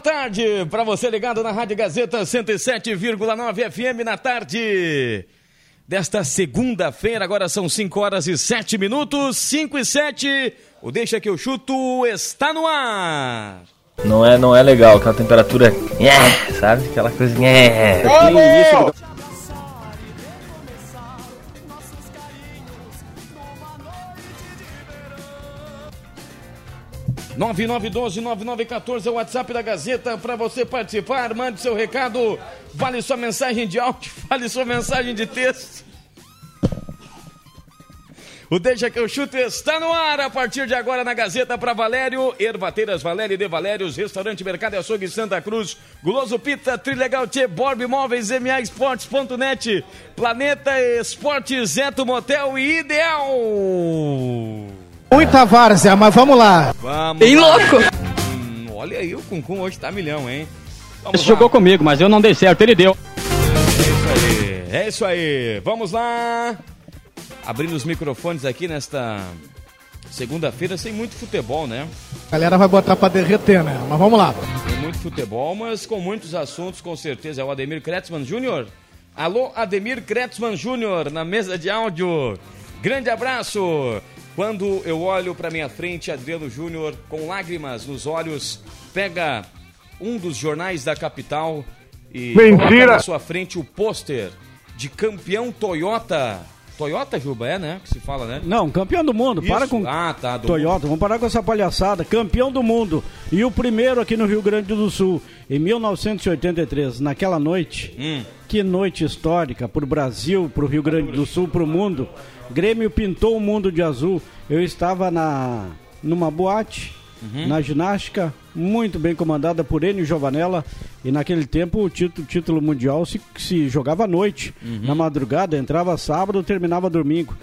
Tarde para você ligado na Rádio Gazeta 107,9 FM na tarde desta segunda-feira. Agora são 5 horas e 7 minutos, 5 e 7. O Deixa que eu chuto está no ar. Não é, não é legal, aquela temperatura, é, sabe? Aquela coisa. Que 9912-9914 é o WhatsApp da Gazeta para você participar. Mande seu recado. Vale sua mensagem de áudio, vale sua mensagem de texto. O Deixa que eu chuto está no ar a partir de agora na Gazeta para Valério, Ervateiras Valério de Valérios, Restaurante Mercado e Açougue Santa Cruz, Guloso Pita, Trilegal Tchê, Borb Imóveis, MA Esportes.net, Planeta Esportes, Zeto Motel e Ideal. Muita várzea, mas vamos lá. Vamos Bem lá. louco. Hum, olha aí, o Cuncum hoje tá milhão, hein? Vamos jogou comigo, mas eu não dei certo, ele deu. É isso aí, é isso aí. Vamos lá. Abrindo os microfones aqui nesta segunda-feira, sem muito futebol, né? A galera vai botar pra derreter, né? Mas vamos lá. Tem muito futebol, mas com muitos assuntos, com certeza. É o Ademir Kretzmann Júnior. Alô, Ademir Kretzmann Júnior, na mesa de áudio. Grande abraço. Quando eu olho para minha frente, Adriano Júnior, com lágrimas nos olhos, pega um dos jornais da capital e coloca na sua frente o pôster de campeão Toyota. Toyota, Juba, é, né? Que se fala, né? Não, campeão do mundo, para Isso. com Ah, tá. Toyota, vamos parar com essa palhaçada. Campeão do mundo. E o primeiro aqui no Rio Grande do Sul, em 1983, naquela noite. Hum. Que noite histórica para o Brasil, para o Rio Grande do Sul, para o mundo. Grêmio pintou o mundo de azul. Eu estava na numa boate, Uhum. na ginástica, muito bem comandada por Enio Giovanella. E naquele tempo o título, título mundial se, se jogava à noite. Uhum. Na madrugada, entrava sábado, terminava domingo.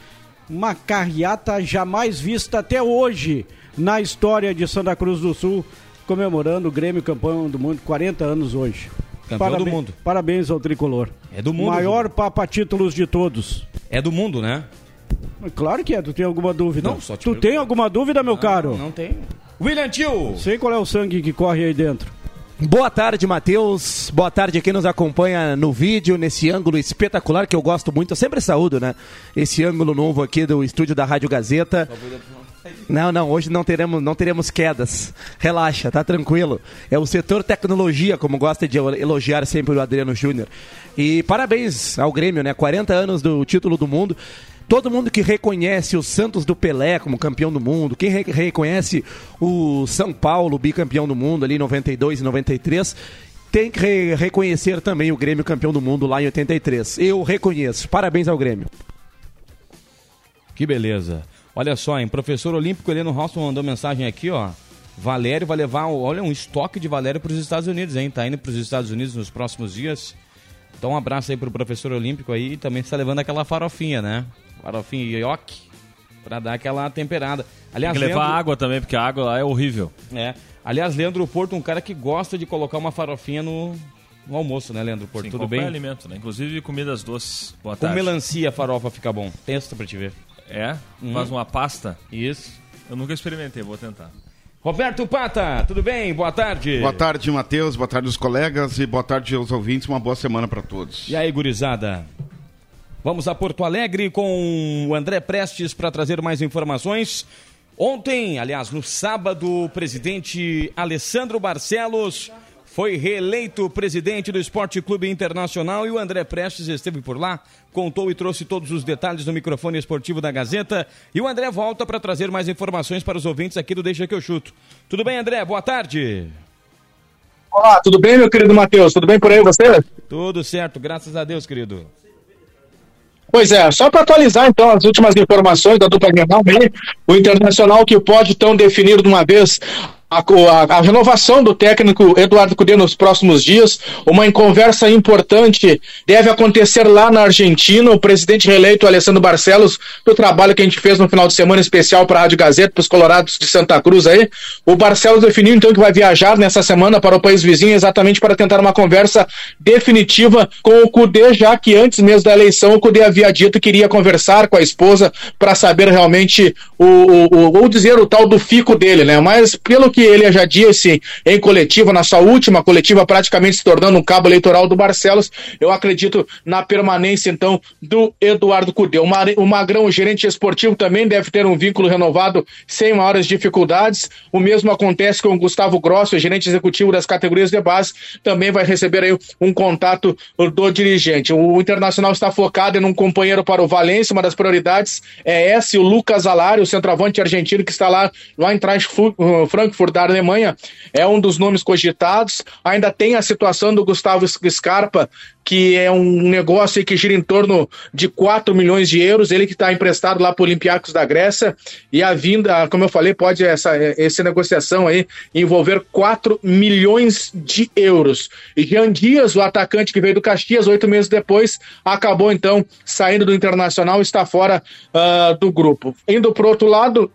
Uma carreata jamais vista até hoje na história de Santa Cruz do Sul, comemorando o Grêmio campeão do mundo, 40 anos hoje. Campeão do mundo. Parabéns ao tricolor. É do mundo, Maior papa títulos de todos. É do mundo, né? Claro que é, tu tem alguma dúvida? Não, só te Tu pergunto. tem alguma dúvida, meu caro? Não tem. William Tio. Sei qual é o sangue que corre aí dentro. Boa tarde, Matheus. Boa tarde a quem nos acompanha no vídeo, nesse ângulo espetacular que eu gosto muito. Eu sempre saúdo, né? Esse ângulo novo aqui do estúdio da Rádio Gazeta. Não, não, hoje não teremos, não teremos quedas. Relaxa, tá tranquilo. É o setor tecnologia, como gosta de elogiar sempre o Adriano Júnior. E parabéns ao Grêmio, né? 40 anos do título do mundo. Todo mundo que reconhece o Santos do Pelé como campeão do mundo, quem re- reconhece o São Paulo bicampeão do mundo ali em 92 e 93, tem que re- reconhecer também o Grêmio campeão do mundo lá em 83. Eu reconheço. Parabéns ao Grêmio. Que beleza. Olha só, hein? Professor Olímpico Heleno Rosson mandou mensagem aqui, ó. Valério vai levar, olha, um estoque de Valério para os Estados Unidos, hein? Tá indo para os Estados Unidos nos próximos dias. Então um abraço aí pro professor Olímpico aí e também está levando aquela farofinha, né? Farofinha ioki para dar aquela temperada. Aliás, Tem que levar Leandro- água também, porque a água lá é horrível. É. Aliás, Leandro Porto, um cara que gosta de colocar uma farofinha no, no almoço, né, Leandro Porto? Sim, Tudo bem? alimento, né? Inclusive comidas doces. Boa Com tarde. melancia a farofa fica bom. Testa pra te ver. É? Uhum. Faz uma pasta. Isso. Eu nunca experimentei, vou tentar. Roberto Pata, tudo bem? Boa tarde. Boa tarde, Matheus. Boa tarde, os colegas. E boa tarde aos ouvintes. Uma boa semana para todos. E aí, gurizada? Vamos a Porto Alegre com o André Prestes para trazer mais informações. Ontem, aliás, no sábado, o presidente Alessandro Barcelos foi reeleito presidente do Esporte Clube Internacional e o André Prestes esteve por lá, contou e trouxe todos os detalhes no microfone esportivo da Gazeta. E o André volta para trazer mais informações para os ouvintes aqui do Deixa que eu chuto. Tudo bem, André? Boa tarde. Olá, tudo bem, meu querido Matheus? Tudo bem por aí você? Tudo certo, graças a Deus, querido. Pois é, só para atualizar então as últimas informações da dupla Grenal, o Internacional que pode então definir de uma vez a, a, a, renovação do técnico Eduardo Cudê nos próximos dias. Uma conversa importante deve acontecer lá na Argentina. O presidente reeleito Alessandro Barcelos, do trabalho que a gente fez no final de semana especial para a Rádio Gazeta, para os Colorados de Santa Cruz aí. O Barcelos definiu então que vai viajar nessa semana para o país vizinho exatamente para tentar uma conversa definitiva com o Cudê, já que antes mesmo da eleição o Cudê havia dito que iria conversar com a esposa para saber realmente o, o, ou dizer o tal do fico dele, né? Mas pelo que ele já disse em coletiva, na sua última coletiva, praticamente se tornando um cabo eleitoral do Barcelos, eu acredito na permanência, então, do Eduardo Cudê. O Magrão, o gerente esportivo, também deve ter um vínculo renovado sem maiores dificuldades. O mesmo acontece com o Gustavo Grosso, gerente executivo das categorias de base, também vai receber aí um contato do dirigente. O Internacional está focado em um companheiro para o Valência, uma das prioridades é esse, o Lucas Alari, o centroavante argentino que está lá, lá em Frankfurt, da Alemanha é um dos nomes cogitados. Ainda tem a situação do Gustavo Scarpa, que é um negócio que gira em torno de 4 milhões de euros, ele que está emprestado lá para o Olympiacos da Grécia, e a vinda, como eu falei, pode essa, essa negociação aí envolver 4 milhões de euros. E Jean Dias, o atacante que veio do Caxias, oito meses depois, acabou então saindo do Internacional e está fora uh, do grupo. Indo para outro lado,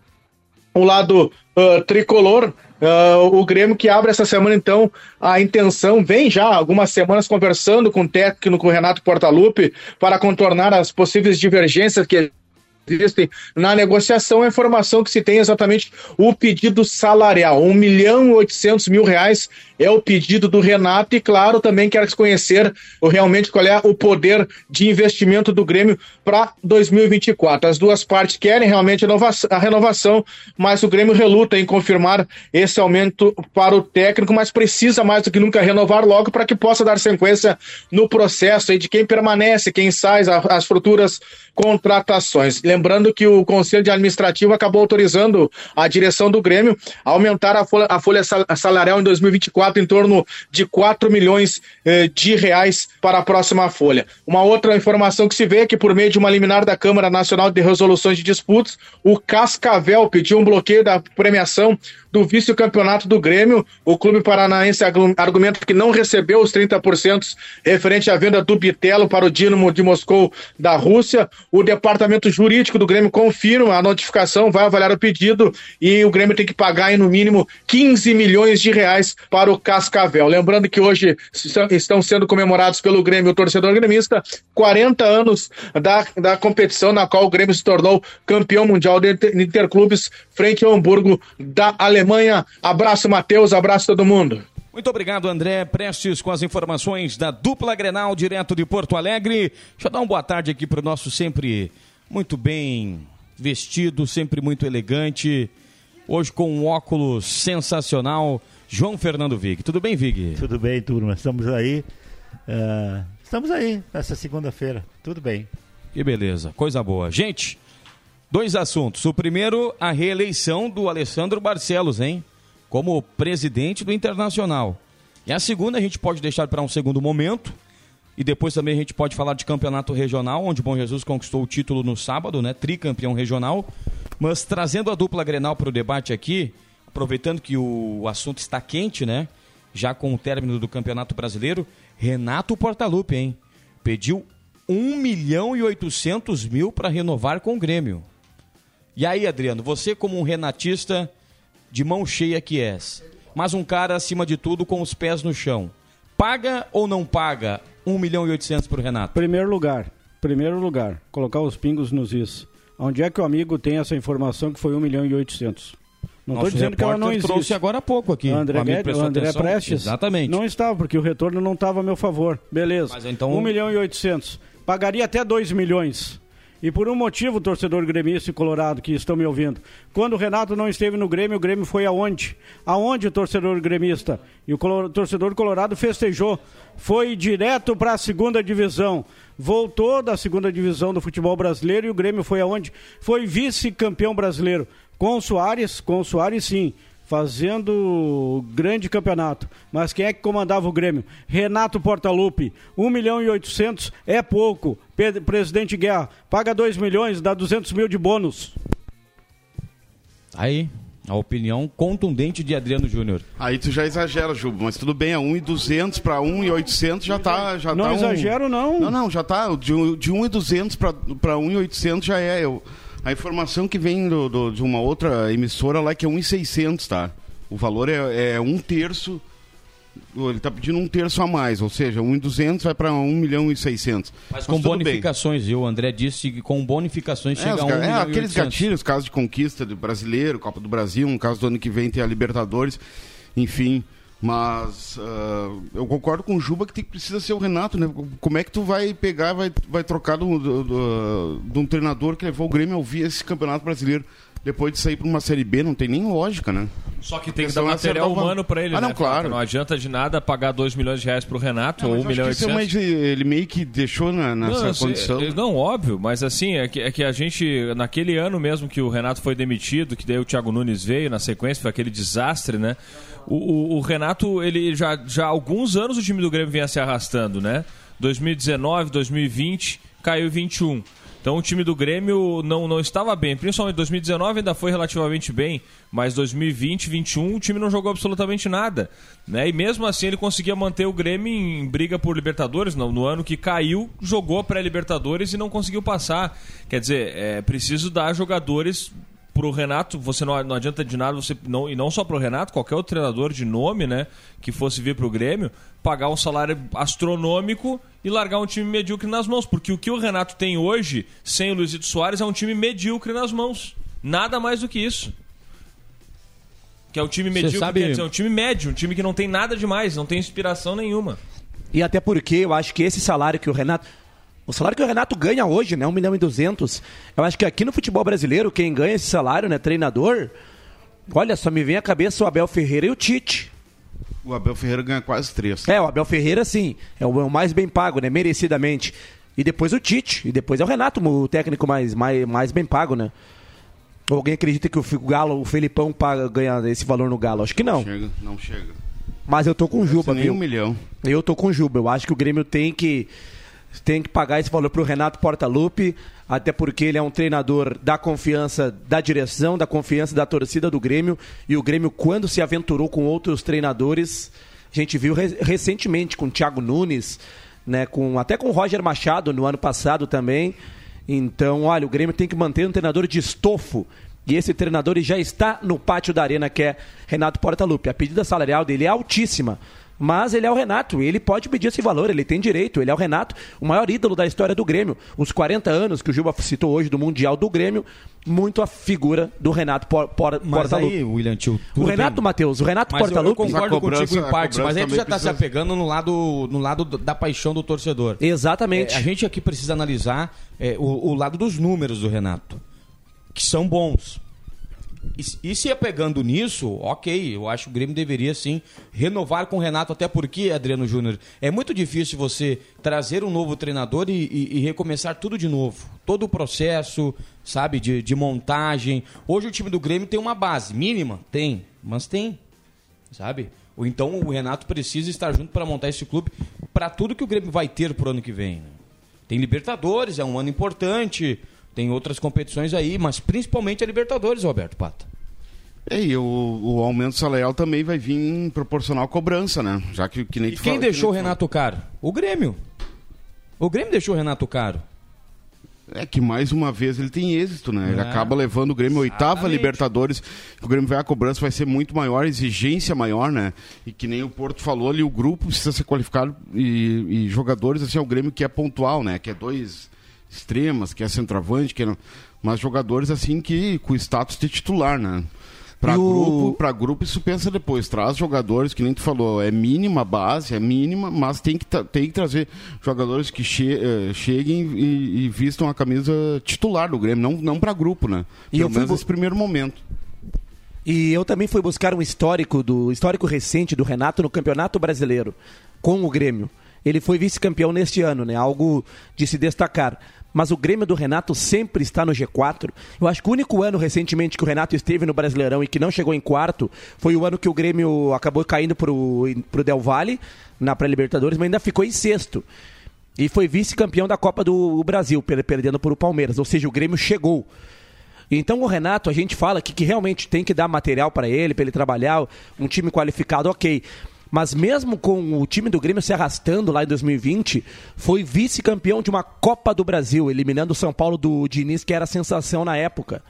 o lado uh, tricolor, Uh, o Grêmio que abre essa semana, então, a intenção, vem já algumas semanas conversando com o técnico Renato Portaluppi para contornar as possíveis divergências que existem na negociação, a informação que se tem é exatamente o pedido salarial, 1 milhão e 800 mil reais é o pedido do Renato e, claro, também quero conhecer realmente qual é o poder de investimento do Grêmio para 2024. As duas partes querem realmente a renovação, mas o Grêmio reluta em confirmar esse aumento para o técnico, mas precisa mais do que nunca renovar logo para que possa dar sequência no processo de quem permanece, quem sai, as futuras contratações. Lembrando que o Conselho Administrativo acabou autorizando a direção do Grêmio a aumentar a folha, a folha salarial em 2024 em torno de 4 milhões eh, de reais para a próxima folha. Uma outra informação que se vê é que, por meio de uma liminar da Câmara Nacional de Resoluções de Disputas, o Cascavel pediu um bloqueio da premiação do vice-campeonato do Grêmio. O clube paranaense argumenta que não recebeu os 30% referente à venda do Bitelo para o Dinamo de Moscou da Rússia. O departamento jurídico do Grêmio confirma a notificação, vai avaliar o pedido e o Grêmio tem que pagar, no mínimo, 15 milhões de reais para o Cascavel. Lembrando que hoje estão sendo comemorados pelo Grêmio, o torcedor gremista, 40 anos da, da competição na qual o Grêmio se tornou campeão mundial de interclubes frente ao Hamburgo da Alemanha. Abraço, Matheus, abraço todo mundo. Muito obrigado, André Prestes, com as informações da dupla Grenal, direto de Porto Alegre. Deixa eu dar uma boa tarde aqui para o nosso sempre muito bem vestido, sempre muito elegante. Hoje com um óculos sensacional, João Fernando Vig. Tudo bem, Vig? Tudo bem, turma. Estamos aí. Uh, estamos aí nessa segunda-feira. Tudo bem. Que beleza, coisa boa. Gente, dois assuntos. O primeiro, a reeleição do Alessandro Barcelos, hein? Como presidente do Internacional. E a segunda a gente pode deixar para um segundo momento. E depois também a gente pode falar de campeonato regional, onde o Bom Jesus conquistou o título no sábado, né? Tricampeão regional. Mas trazendo a dupla Grenal para o debate aqui, aproveitando que o assunto está quente, né? Já com o término do Campeonato Brasileiro, Renato Portaluppi, hein? Pediu 1 milhão e 800 mil para renovar com o Grêmio. E aí, Adriano, você como um renatista de mão cheia que és, mas um cara acima de tudo com os pés no chão, paga ou não paga 1 milhão e 800 para o Renato? Primeiro lugar, primeiro lugar, colocar os pingos nos is. Onde é que o amigo tem essa informação que foi 1 milhão e 800? Não estou dizendo que ela não existe. trouxe agora há pouco aqui. O André, Guedes- o André atenção. Prestes? Exatamente. Não estava, porque o retorno não estava a meu favor. Beleza. Mas então- 1 milhão e 800. Pagaria até 2 milhões. E por um motivo, torcedor gremista e colorado que estão me ouvindo. Quando o Renato não esteve no Grêmio, o Grêmio foi aonde? Aonde o torcedor gremista? E o torcedor colorado festejou. Foi direto para a segunda divisão. Voltou da segunda divisão do futebol brasileiro e o Grêmio foi aonde? Foi vice-campeão brasileiro. Com o Soares, com o Soares sim fazendo grande campeonato. Mas quem é que comandava o Grêmio? Renato Portaluppi. 1 milhão e 800 é pouco. Presidente Guerra, paga 2 milhões, dá 200 mil de bônus. Aí, a opinião contundente de Adriano Júnior. Aí tu já exagera, Juba, mas tudo bem, é 1,200 para 1,800 já tá. Já Não tá um- exagero, não. Não, não, já tá. De, um- de 1,200 para 1,800 já é. Eu, a informação que vem do, do- de uma outra emissora lá é que é 1,600, tá? O valor é, é um terço. Ele tá pedindo um terço a mais, ou seja, 1,200 vai para 1 milhão e 600. Mas com tudo bem. bonificações, viu? O André disse que com bonificações É, chega a 1 ca- é, milhão aqueles 800. gatilhos, caso de conquista do brasileiro, Copa do Brasil, no caso do ano que vem tem a Libertadores, enfim. Mas ah, eu concordo com o Juba que tem, precisa ser o Renato, né? Como é que tu vai pegar, vai, vai trocar do- do- do- de um treinador que levou o Grêmio a ouvir esse campeonato brasileiro depois de sair para uma Série B? Não tem nem lógica, né? Só que tem que dar é material o humano pra ele, Ah, né? não, claro. Não adianta de nada pagar 2 milhões de reais pro Renato ou 1 Mas milhão e é 800. uma- ele meio que deixou na, nessa eu sei, condição. é, não, óbvio, mas assim, é que, é que a gente, naquele ano mesmo que o Renato foi demitido, que daí o Thiago Nunes veio na sequência, foi aquele desastre, né? O, o- o Renato, ele já, já há alguns anos o time do Grêmio vinha se arrastando, né? 2019, 2020, caiu 21. Então o time do Grêmio não, não estava bem, principalmente 2019 ainda foi relativamente bem, mas 2020, 2021 o time não jogou absolutamente nada, né? E mesmo assim ele conseguia manter o Grêmio em briga por Libertadores, no, no ano que caiu, jogou pré-Libertadores e não conseguiu passar. Quer dizer, é preciso dar jogadores pro Renato, você não, não adianta de nada, você não, e não só pro Renato, qualquer outro treinador de nome, né, que fosse vir pro Grêmio, pagar um salário astronômico e largar um time medíocre nas mãos. Porque o que o Renato tem hoje, sem o Luizito Soares, é um time medíocre nas mãos. Nada mais do que isso. Que é um time medíocre, sabe- quer dizer, é um time médio, um time que não tem nada demais, não tem inspiração nenhuma. E até porque eu acho que esse salário que o Renato. O salário que o Renato ganha hoje, né? 1 milhão e 200. Eu acho que aqui no futebol brasileiro, quem ganha esse salário, né? Treinador. Olha, só me vem à cabeça o Abel Ferreira e o Tite. O Abel Ferreira ganha quase três. É, o Abel Ferreira, sim. É o, é mais bem pago, né? Merecidamente. E depois o Tite. E depois é o Renato, o técnico mais, mais, mais bem pago, né? Alguém acredita que o Galo, o Felipão paga, ganha esse valor no Galo? Acho que não. Chega, não chega. Mas eu tô com o Juba, viu? um milhão. Eu tô com o Juba. Eu acho que o Grêmio tem que tem que pagar esse valor pro Renato Portaluppi, até porque ele é um treinador da confiança da direção, da confiança da torcida do Grêmio, e o Grêmio quando se aventurou com outros treinadores, a gente viu re- recentemente com o Thiago Nunes, né, com até com o Roger Machado no ano passado também. Então, olha, o Grêmio tem que manter um treinador de estofo. E esse treinador já está no pátio da arena, que é Renato Portaluppi. A pedida salarial dele é altíssima. Mas ele é o Renato, ele pode pedir esse valor, ele tem direito. Ele é o Renato, o maior ídolo da história do Grêmio. Os 40 anos que o Juba citou hoje do Mundial do Grêmio, muito a figura do Renato Por, Por, Mas Portaluppi. aí, William Tio, o Renato, bem. Matheus, o Renato Mas eu, eu Portaluppi. concordo A cobrança- contigo em a partes, mas aí tu cobrança já está se também apegando no lado, no lado do- da paixão do torcedor. Exatamente. É, a gente aqui precisa analisar é, o, o lado dos números do Renato, que são bons. E, e se apegando nisso, ok, eu acho que o Grêmio deveria sim renovar com o Renato, até porque, Adriano Júnior, é muito difícil você trazer um novo treinador e, e- e recomeçar tudo de novo. Todo o processo, sabe, de, de montagem. Hoje o time do Grêmio tem uma base mínima? Tem, mas tem, sabe? Ou então o Renato precisa estar junto para montar esse clube para tudo que o Grêmio vai ter pro ano que vem. né? Tem Libertadores, é um ano importante, tem outras competições aí, mas principalmente a Libertadores, Roberto Pata. É, e o, o aumento salarial também vai vir proporcional à cobrança, né? Já que, que nem E quem fala- deixou o Renato caro? O Grêmio. O Grêmio deixou o Renato caro. É que mais uma vez ele tem êxito, né? Ele É. acaba levando o Grêmio oitava. Libertadores. O Grêmio vai a cobrança, vai ser muito maior, exigência maior, né? E que nem o Porto falou ali, o grupo precisa ser qualificado e, e jogadores, assim, é o Grêmio que é pontual, né? Que é dois extremas, que é centroavante, que é... mas jogadores assim que com status de titular, né? E o- grupo, pra grupo, isso pensa depois. Traz jogadores, que nem tu falou, é mínima a base, é mínima, mas tem que, tem que trazer jogadores que che eh, cheguem e, e vistam a camisa titular do Grêmio, não, não pra grupo, né? E Pelo eu fui menos bu- nesse primeiro momento. E eu também fui buscar um histórico do histórico recente do Renato no Campeonato Brasileiro com o Grêmio. Ele foi vice-campeão neste ano, né? Algo de se destacar. Mas o Grêmio do Renato sempre está no G4. Eu acho que o único ano recentemente que o Renato esteve no Brasileirão e que não chegou em quarto foi o ano que o Grêmio acabou caindo pro, pro Del Valle na pré-Libertadores, mas ainda ficou em sexto. E foi vice-campeão da Copa do Brasil, per- perdendo para o Palmeiras. Ou seja, o Grêmio chegou. Então o Renato, a gente fala que, que realmente tem que dar material para ele, para ele trabalhar, um time qualificado, ok. Mas mesmo com o time do Grêmio se arrastando lá em 2020, foi vice-campeão de uma Copa do Brasil, eliminando o São Paulo do Diniz, que era a sensação na época.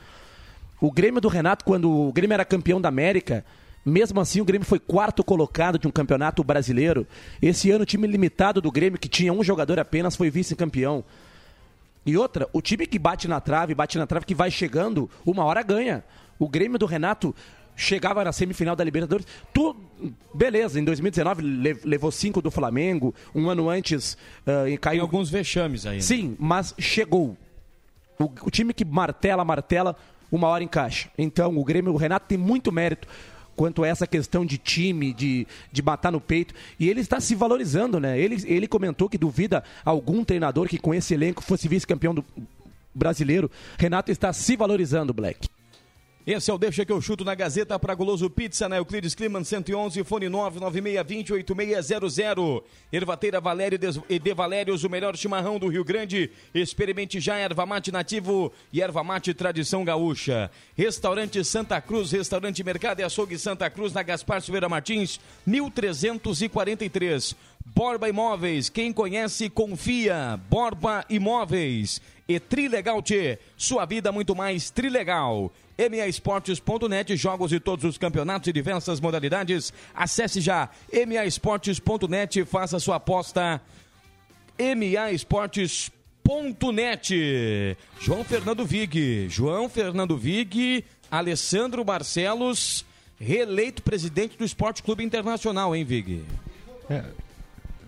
O Grêmio do Renato, quando o Grêmio era campeão da América, mesmo assim o Grêmio foi quarto colocado de um campeonato brasileiro. Esse ano o time limitado do Grêmio, que tinha um jogador apenas, foi vice-campeão. E outra, o time que bate na trave, bate na trave, que vai chegando, uma hora ganha. O Grêmio do Renato chegava na semifinal da Libertadores. Tu, beleza, em 2019 le- levou cinco do Flamengo, um ano antes ah, e Tem caiu. alguns vexames aí. né? Sim, mas chegou. O, o time que martela, martela, uma hora encaixa. Então, o Grêmio, o Renato tem muito mérito quanto a essa questão de time, de, de matar no peito. E ele está se valorizando, né? Ele, ele comentou que duvida algum treinador que com esse elenco fosse vice-campeão do brasileiro. Renato está se valorizando, Black. Esse é o Deixa que eu chuto na Gazeta para Goloso Pizza, na Euclides Kliman 111, fone 996208600. Ervateira Valério e De Valérios, o melhor chimarrão do Rio Grande. Experimente já erva mate nativo e erva mate tradição gaúcha. Restaurante Santa Cruz, Restaurante Mercado e Açougue Santa Cruz, na Gaspar Silveira Martins, 1343. Borba Imóveis, quem conhece, confia. Borba Imóveis. E Trilegal T, sua vida muito mais Trilegal. MAEsportes.net, jogos de todos os campeonatos e diversas modalidades. Acesse já MAEsportes.net, faça sua aposta. MAEsportes.net. João Fernando Vig, João Fernando Vig, Alessandro Barcelos, reeleito presidente do Esporte Clube Internacional, hein, Vig? É,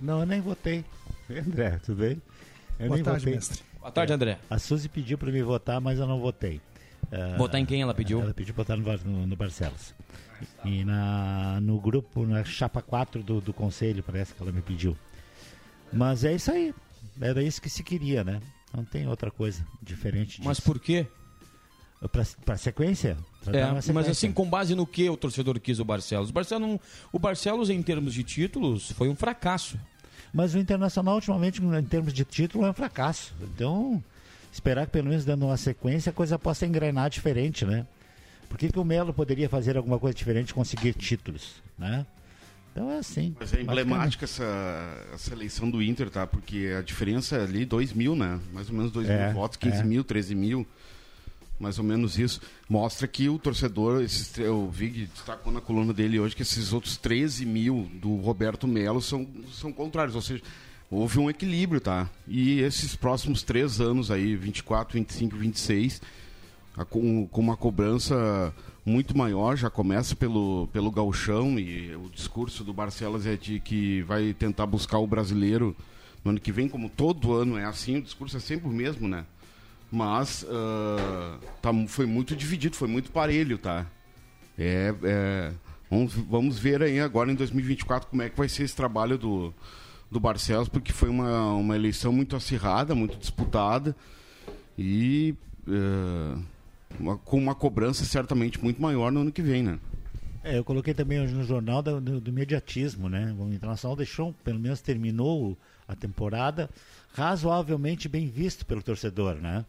não, eu nem votei. André, tudo bem? Eu Boa nem tarde, votei. mestre. Boa tarde, André. A Suzy pediu para me votar, mas eu não votei. Ah, Votar em quem ela pediu? Ela pediu votar no, no, no Barcelos. E na, no grupo, na chapa 4 do, do conselho, parece que ela me pediu. Mas é isso aí. Era isso que se queria, né? Não tem outra coisa diferente disso. Mas por quê? Pra, pra sequência? Pra É, uma mas sequência. assim, com base no que o torcedor quis o Barcelos? O Barcelos, não- o Barcelos, em termos de títulos, foi um fracasso. Mas o Internacional, ultimamente, em termos de título, é um fracasso. Então, esperar que pelo menos dando uma sequência, a coisa possa engrenar diferente, né? Por que, que o Melo poderia fazer alguma coisa diferente conseguir títulos, né? Então é assim. Mas é emblemática essa, essa eleição do Inter, tá? Porque a diferença é ali, 2 mil, né? Mais ou menos 2 É, mil votos, 15 é. mil, 13 mil. Mais ou menos isso. Mostra que o torcedor, esses, tre- o Vig destacou na coluna dele hoje que esses outros 13 mil do Roberto Melo são, são contrários. Ou seja, houve um equilíbrio, tá? E esses próximos três anos aí, 24, 25, 26, a- com, com uma cobrança muito maior, já começa pelo, pelo gauchão e o discurso do Barcelos é de que vai tentar buscar o brasileiro no ano que vem, como todo ano é assim, o discurso é sempre o mesmo, né? Mas ah, tá, foi muito dividido, foi muito parelho, tá? É, é, vamos, vamos ver aí agora em 2024 como é que vai ser esse trabalho do, do Barcelos, porque foi uma, uma eleição muito acirrada, muito disputada e eh, uma- com uma cobrança certamente muito maior no ano que vem, né? É, eu coloquei também hoje no jornal do, do, do imediatismo, né? O Internacional deixou, pelo menos terminou a temporada razoavelmente bem visto pelo torcedor, né?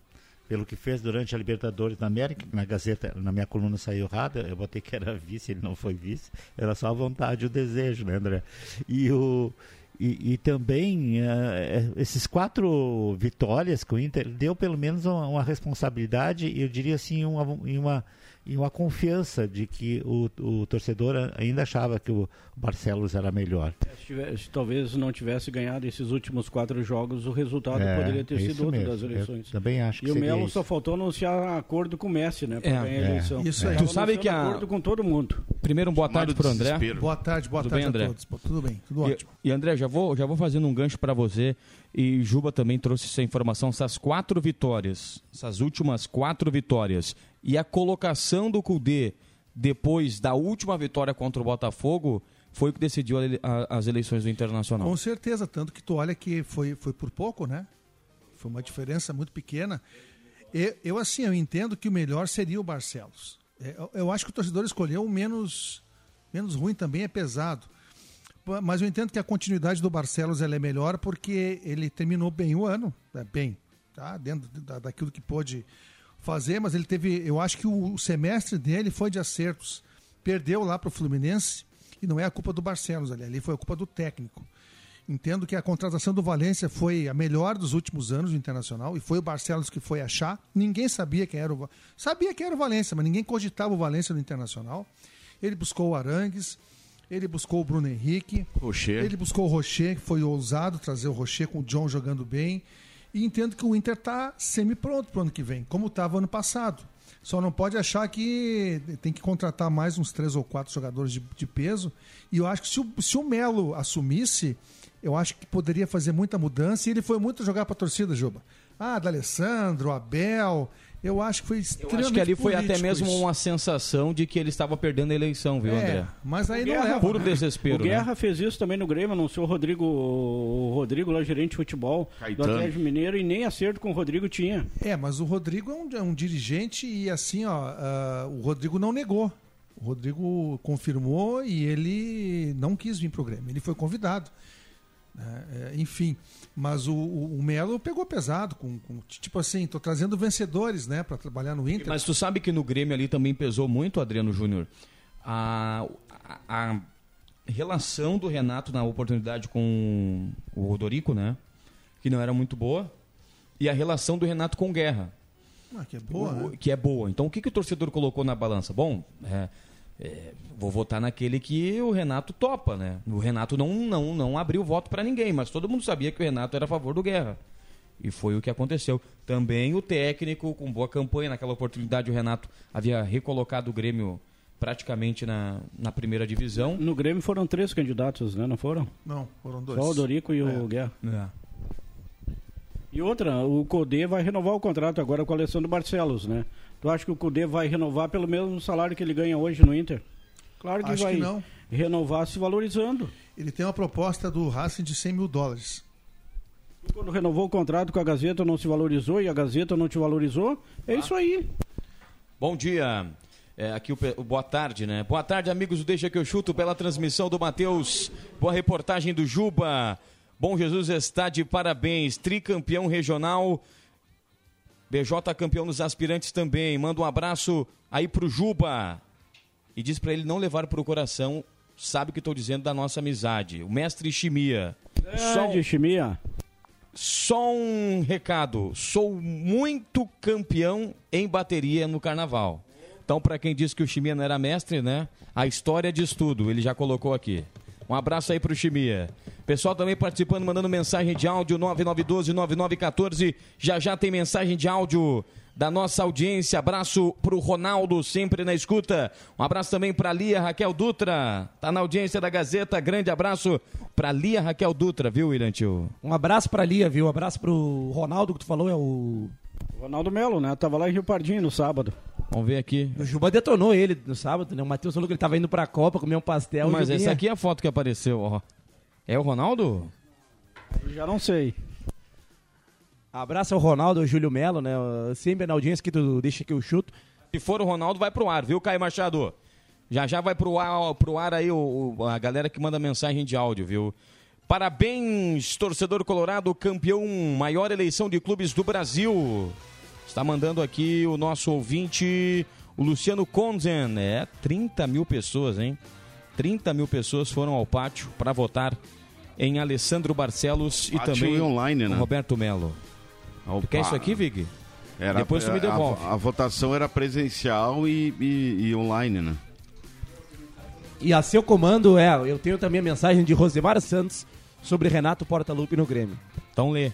Pelo que fez durante a Libertadores na América, na Gazeta, na minha coluna saiu errada, eu botei que era vice, ele não foi vice, era só a vontade o desejo, né, André? E o. E, e também eh, esses quatro vitórias que o Inter deu pelo menos uma, uma responsabilidade, eu diria assim, uma, uma, e uma confiança de que o, o torcedor ainda achava que o Barcelos era melhor. Se, tivesse, se talvez não tivesse ganhado esses últimos quatro jogos, o resultado É, poderia ter é sido outro mesmo. das eleições. Eu também acho que E o Melo só faltou anunciar acordo com o Messi, né? Para É. ganhar a É. eleição. Isso aí. Tava Tu sabe que a- acordo com todo mundo. Primeiro, um boa tarde Mário pro André. Desespero. Boa tarde, boa Tudo tarde bem, André? a todos. Tudo bem, tudo E, ótimo. e, André, já vou, já vou fazendo um gancho para você. E Juba também trouxe essa informação. Essas quatro vitórias, essas últimas quatro vitórias, e a colocação do Cudê depois da última vitória contra o Botafogo foi o que decidiu as eleições do Internacional. Com certeza, tanto que tu olha que foi, foi por pouco, né? Foi uma diferença muito pequena. E, eu, assim, eu entendo que o melhor seria o Barcelos. É, Eu, eu acho que o torcedor escolheu o menos, menos ruim também, é pesado. Mas eu entendo que a continuidade do Barcelos é melhor porque ele terminou bem o ano, é, bem, tá? dentro da, daquilo que pôde fazer, mas ele teve, eu acho que o, o semestre dele foi de acertos. Perdeu lá para o Fluminense e não é a culpa do Barcelos ali, ali foi a culpa do técnico. Entendo que a contratação do Valência foi a melhor dos últimos anos do Internacional e foi o Barcelos que foi achar. Ninguém sabia quem era o sabia quem era o Valência, mas ninguém cogitava o Valência no Internacional. Ele buscou o Arangues, ele buscou o Bruno Henrique, Rocher. ele buscou o Rocher, que foi ousado trazer o Rocher com o John jogando bem. E entendo que o Inter está semi-pronto para o ano que vem, como estava ano passado. Só não pode achar que tem que contratar mais uns três ou quatro jogadores de, de peso. E eu acho que se o, se o Melo assumisse, eu acho que poderia fazer muita mudança. E ele foi muito jogar para a torcida, Juba. Ah, D'Alessandro, Abel. Eu acho que foi Eu extremamente acho que ali foi até mesmo isso. uma sensação de que ele estava perdendo a eleição, viu, É, André? mas aí não Guerra, leva. Puro né? desespero, o né? Guerra fez isso também no Grêmio, anunciou o Rodrigo, o Rodrigo lá, gerente de futebol Caetano. do Atlético Mineiro, e nem acerto com o Rodrigo tinha. É, mas o Rodrigo é um, é um dirigente e assim, ó, ah, o Rodrigo não negou. O Rodrigo confirmou e ele não quis vir pro Grêmio. Ele foi convidado. Né? É, enfim, mas o, o, Melo pegou pesado com, com- tipo assim, tô trazendo vencedores, né, para trabalhar no Inter. Mas tu sabe que no Grêmio ali também pesou muito, Adriano Júnior, a, a, a relação do Renato na oportunidade com o Rodorico, né? Que não era muito boa. E a relação do Renato com Guerra, Ah, que é boa, o- né? que é boa. Então o que, que o torcedor colocou na balança? Bom, é, é, vou votar naquele que o Renato topa, né? O Renato não, não, não abriu voto para ninguém, mas todo mundo sabia que o Renato era a favor do Guerra. E foi o que aconteceu. Também o técnico, com boa campanha, naquela oportunidade o Renato havia recolocado o Grêmio praticamente na, na primeira divisão. No Grêmio foram três candidatos, né? Não foram? Não, foram dois. Só o Dorico e É. o Guerra. E outra, o Codê vai renovar o contrato agora com a Alessandro Barcelos, né? Tu acha que o Codê vai renovar pelo mesmo salário que ele ganha hoje no Inter? Claro que Acho vai que não. renovar se valorizando. Ele tem uma proposta do Racing de 100 mil dólares. Quando renovou o contrato com a Gazeta não se valorizou e a Gazeta não te valorizou, é isso aí. Bom dia. É, aqui o, o boa tarde, né? Boa tarde, amigos do Deixa que eu chuto pela transmissão do Matheus. Boa reportagem do Juba. Bom Jesus está de parabéns, tricampeão regional. BJ campeão nos aspirantes também. Manda um abraço aí pro Juba. E diz pra ele não levar pro coração, sabe o que estou dizendo da nossa amizade. O mestre Chimia. Só, É, de chimia. só um recado. Sou muito campeão em bateria no carnaval. Então, para quem disse que o Chimia não era mestre, né? A história diz tudo. Ele já colocou aqui. Um abraço aí pro Chimia. Pessoal também participando, mandando mensagem de áudio 9912-9914. Já já tem mensagem de áudio da nossa audiência. Abraço pro Ronaldo, sempre na escuta. Um abraço também pra Lia Raquel Dutra. Tá na audiência da Gazeta. Grande abraço pra Lia Raquel Dutra, viu, William Tio? Um abraço pra Lia, viu? Um abraço pro Ronaldo, que tu falou, é o. Ronaldo Melo, né? Tava lá em Rio Pardinho no sábado. Vamos ver aqui. O Juba detonou ele no sábado, né? O Matheus falou que ele tava indo pra Copa comer um pastel. Mas o essa aqui é a foto que apareceu, ó. É o Ronaldo? Já não sei. Abraço ao Ronaldo, ao Júlio Melo, né? Sempre na audiência que tu deixa que eu chuto. Se for o Ronaldo, vai pro ar, viu, Caio Machado? Já já vai pro ar, pro ar aí o, o- a galera que manda mensagem de áudio, viu? Parabéns, torcedor colorado, campeão, maior eleição de clubes do Brasil. Está mandando aqui o nosso ouvinte, o Luciano Konzen. É, 30 mil pessoas, hein? 30 mil pessoas foram ao pátio para votar em Alessandro Barcelos e Pátio também e online, né? o Roberto Melo. Tu quer isso aqui, Vig? Era, Depois tu me a- devolve. A, a votação era presencial e, e- e online, né? E a seu comando é, eu tenho também a mensagem de Rosemar Santos sobre Renato Portaluppi no Grêmio. Então lê.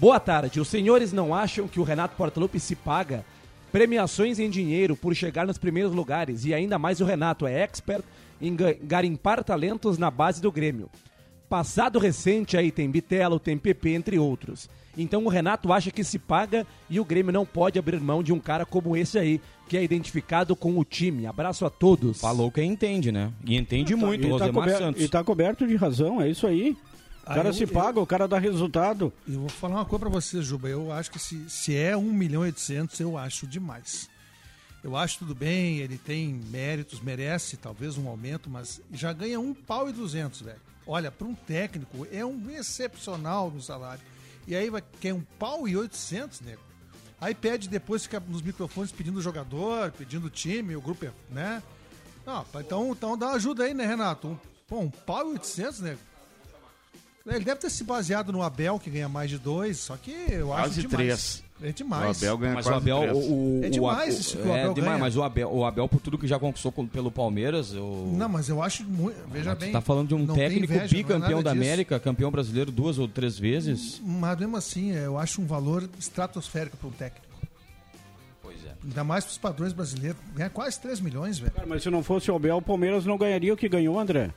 Boa tarde. Os senhores não acham que o Renato Portaluppi se paga premiações em dinheiro por chegar nos primeiros lugares e ainda mais o Renato é expert em ga- garimpar talentos na base do Grêmio. Passado recente aí tem Bitelo, tem PP, entre outros. Então o Renato acha que se paga e o Grêmio não pode abrir mão de um cara como esse aí, que é identificado com o time. Abraço a todos. Falou quem entende, né? E entende muito, e tá, Rosemar cober- Santos. e tá coberto de razão, é isso aí. O Ah, cara eu- se eu- paga, o cara dá resultado. Eu vou falar uma coisa pra você, Juba. Eu acho que se, se é 1 milhão e 800, eu acho demais. Eu acho tudo bem, ele tem méritos, merece talvez um aumento, mas já ganha um pau e 200, velho. Olha, para um técnico é um excepcional no salário. E aí vai quer um pau e 800, nego. Aí pede depois, fica nos microfones pedindo o jogador, pedindo o time, o grupo, é- né? Não, pá, então, então dá uma ajuda aí, né, Renato? Um, pô, um pau e 800, nego. Ele deve ter se baseado no Abel, que ganha mais de dois, só que eu acho Quase demais. três. É demais. O Abel ganha Mas o quase Abel, três. o, o, É demais o, isso que o é Abel demais, ganha. mas o Abel, o Abel, por tudo que já conquistou com- pelo Palmeiras, o... Não, mas eu acho muito. Veja Tu bem. tá falando de um técnico inveja, é bicampeão nada da. América, campeão brasileiro duas ou três vezes. Mas mesmo assim, eu acho um valor estratosférico para um técnico. Pois é. Ainda mais para os padrões brasileiros. Ganha quase 3 milhões, velho. Cara, mas se não fosse o Abel, o Palmeiras não ganharia o que ganhou, André.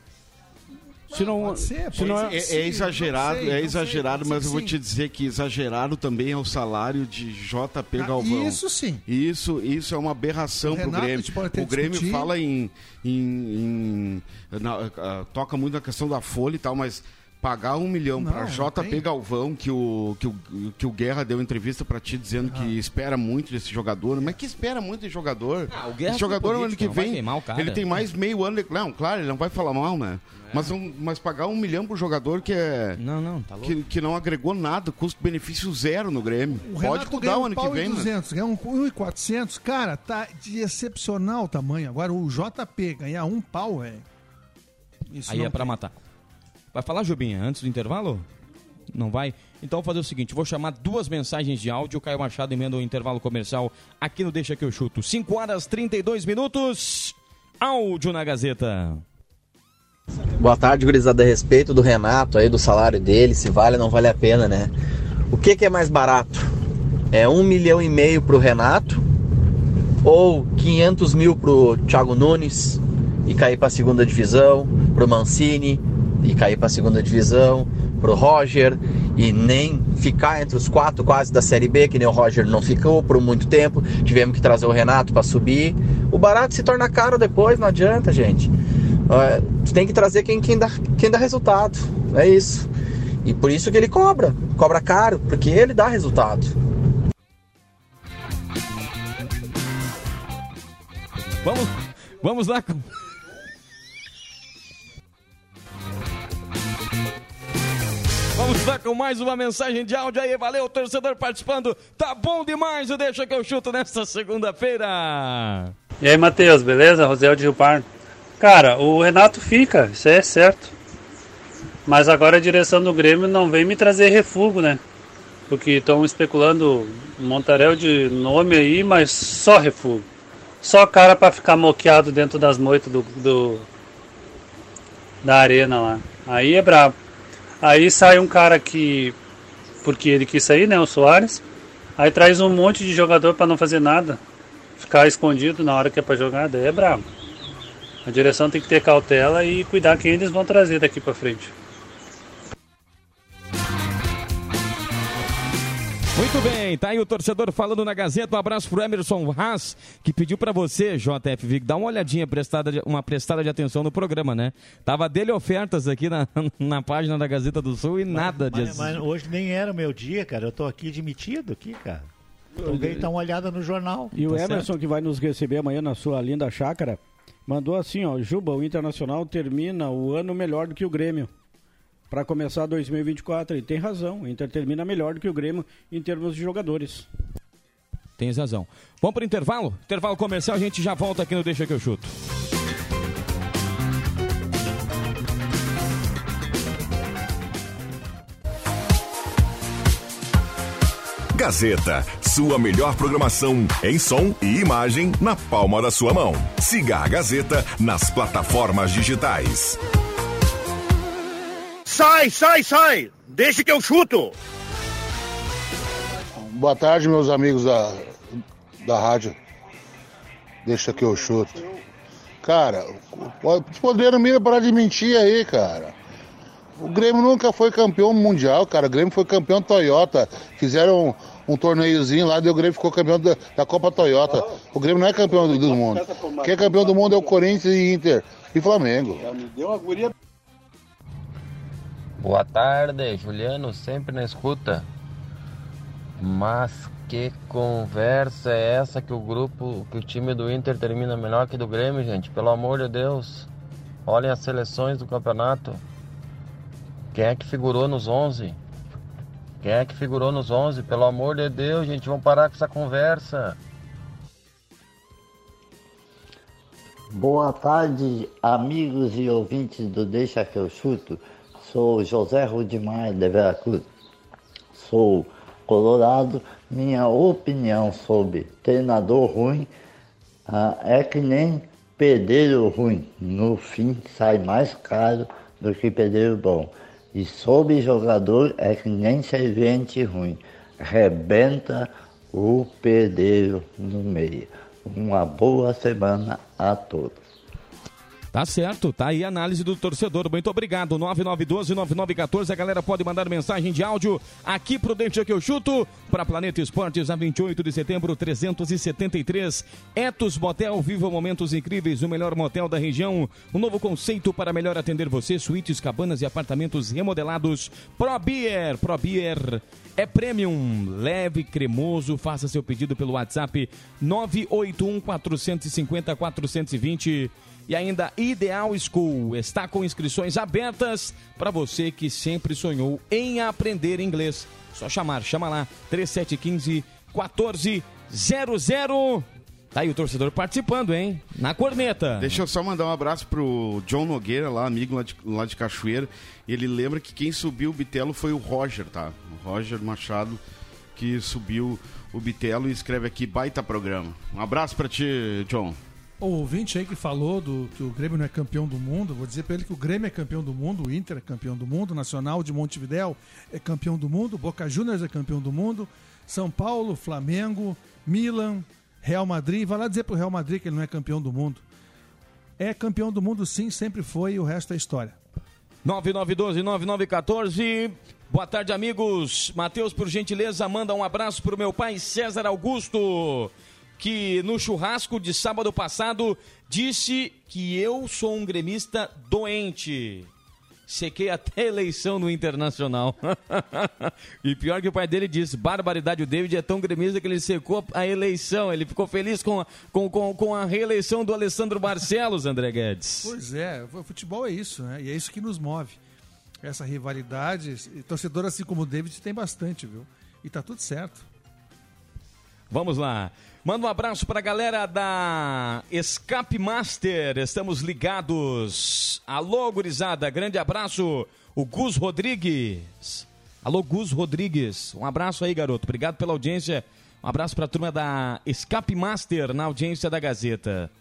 Se não, pode ser, se pode não é- É, é exagerado, sei, é exagerado, sei, mas eu vou te dizer que exagerado também é o salário de JP Ah, Galvão. isso sim. Isso, isso é uma aberração O pro Grêmio. O Grêmio fala em. em- em- na- ah, toca muito na questão da folha e tal, mas pagar um milhão para JP tem. Galvão, que o, que, o, que o Guerra deu entrevista para ti dizendo Ah. que espera muito desse jogador. Mas que espera muito desse jogador? Ah, o Guerra Esse jogador ano político, que não vai vem. Ele tem mais meio ano. de- Não, claro, ele não vai falar mal, né? Mas, um- mas pagar um milhão pro jogador que é. Não, não, tá louco. Que, que não agregou nada, custo-benefício zero no Grêmio. O Pode Renato mudar o ano que vem, e né? 200, ganha um 1,400. Cara, tá de excepcional tamanho. Agora, o JP ganhar um pau, velho. Isso Aí é pra tem. matar. Vai falar, Jubinha, antes do intervalo? Não vai? Então vou fazer o seguinte, vou chamar duas mensagens de áudio, o Caio Machado emenda o intervalo comercial aqui no Deixa Que Eu Chuto. 5 horas 32 minutos, áudio na Gazeta. Boa tarde, gurizada. A respeito do Renato aí, do salário dele, se vale ou não vale a pena, né? O que, que é mais barato? É um milhão e meio pro Renato ou 500 mil pro Thiago Nunes e cair pra segunda divisão, pro Mancini e cair pra segunda divisão, pro Roger e nem ficar entre os quatro quase da Série B, que nem o Roger não ficou por muito tempo. Tivemos que trazer o Renato pra subir. O barato se torna caro depois, não adianta, gente. Tu tem que trazer quem, quem, dá, quem dá resultado. É isso. E por isso que ele cobra. Cobra caro, porque ele dá resultado. Vamos, vamos lá Vamos lá com mais uma mensagem de áudio aí, valeu, torcedor participando. Tá bom demais o Deixa Que Eu Chuto nesta segunda-feira. E aí, Matheus, beleza? Rosel de Rio Pardo. Cara, o Renato fica, isso é certo. Mas agora a direção do Grêmio não vem me trazer refúgio, né? Porque estão especulando um montaréu de nome aí, mas só refúgio. Só cara pra ficar moqueado dentro das moitas do, do- da arena lá. Aí é brabo. Aí sai um cara que porque ele quis sair, né, o Soares. Aí traz um monte de jogador pra não fazer nada, ficar escondido na hora que é pra jogar, daí é brabo. A direção tem que ter cautela e cuidar quem eles vão trazer daqui pra frente. Muito bem, tá aí o torcedor falando na Gazeta. Um abraço pro Emerson Haas, que pediu pra você, JF Vic, dar uma olhadinha, prestada de- uma prestada de atenção no programa, né? Tava dele ofertas aqui na, na página da Gazeta do Sul e nada Mas, disso. mas hoje nem era o meu dia, cara. Eu tô aqui admitido aqui, cara. Então vem dar uma olhada no jornal. E o tá Emerson, certo? que vai nos receber amanhã na sua linda chácara, mandou assim, ó, Juba, o Internacional termina o ano melhor do que o Grêmio. Para começar 2024, e tem razão, o Inter termina melhor do que o Grêmio em termos de jogadores. Tens razão. Vamos pro intervalo? Intervalo comercial, a gente já volta aqui no Deixa Que Eu Chuto. Gazeta, sua melhor programação em som e imagem na palma da sua mão. Siga a Gazeta nas plataformas digitais. Sai, sai, sai! Deixa que eu chuto! Boa tarde, meus amigos da, da rádio. Deixa que eu chuto. Cara, vocês poderiam me parar de mentir aí, cara. O Grêmio nunca foi campeão mundial, cara. O Grêmio foi campeão Toyota. Fizeram um, um torneiozinho lá, e o Grêmio ficou campeão da, da Copa Toyota. O Grêmio não é campeão do, do mundo. Quem é campeão do mundo é o Corinthians e Inter e Flamengo. Boa tarde, Juliano, sempre na escuta. Mas que conversa é essa que o grupo, que o time do Inter termina melhor que do Grêmio, gente? Pelo amor de Deus. Olhem as seleções do campeonato. Quem é que figurou nos 11? Quem é que figurou nos 11? Pelo amor de Deus, gente, vamos parar com essa conversa. Boa tarde, amigos e ouvintes do Deixa que eu chuto. Sou José Rudimar de Veracruz. Sou colorado. Minha opinião sobre treinador ruim ah, é que nem pedreiro ruim. No fim sai mais caro do que pedreiro bom. E sobre jogador é que nem servente ruim. Rebenta o pedreiro no meio. Uma boa semana a todos. Tá certo, tá aí a análise do torcedor. Muito obrigado. 9912-9914. A galera pode mandar mensagem de áudio aqui pro Deixa que eu chuto. Para Planeta Esportes, a 28 de setembro, 373. Etos Motel, viva momentos incríveis. O melhor motel da região. Um novo conceito para melhor atender você. Suítes, cabanas e apartamentos remodelados. Pro Beer. Pro Beer é premium, leve, cremoso. Faça seu pedido pelo WhatsApp 981 450 420 e ainda Ideal School está com inscrições abertas para você que sempre sonhou em aprender inglês. Só chamar, chama lá 3715 1400. Tá aí o torcedor participando, hein? Na corneta. Deixa eu só mandar um abraço pro John Nogueira, lá, amigo lá de, lá de Cachoeira. Ele lembra que quem subiu o Bitelo foi o Roger, tá? O Roger Machado que subiu o Bitelo e escreve aqui baita programa. Um abraço para ti, John. O ouvinte aí que falou do que o Grêmio não é campeão do mundo, vou dizer para ele que o Grêmio é campeão do mundo, o Inter é campeão do mundo, o Nacional de Montevidéu é campeão do mundo, o Boca Juniors é campeão do mundo, São Paulo, Flamengo, Milan, Real Madrid, vai lá dizer pro Real Madrid que ele não é campeão do mundo. É campeão do mundo sim, sempre foi e o resto é história. 9912-9914. Boa tarde, amigos. Matheus, por gentileza, manda um abraço pro meu pai César Augusto que no churrasco de sábado passado disse que eu sou um gremista doente. Sequei até eleição no Internacional. e pior que o pai dele disse, barbaridade, o David é tão gremista que ele secou a eleição. Ele ficou feliz com a, com, com, com a reeleição do Alessandro Barcelos, André Guedes. Pois é, futebol é isso, né? E é isso que nos move. Essa rivalidade, torcedor assim como o David tem bastante, viu? E tá tudo certo. Vamos lá. Manda um abraço para a galera da Escape Master. Estamos ligados. Alô, gurizada. Grande abraço. O Gus Rodrigues. Alô, Gus Rodrigues. Um abraço aí, garoto. Obrigado pela audiência. Um abraço para a turma da Escape Master na audiência da Gazeta.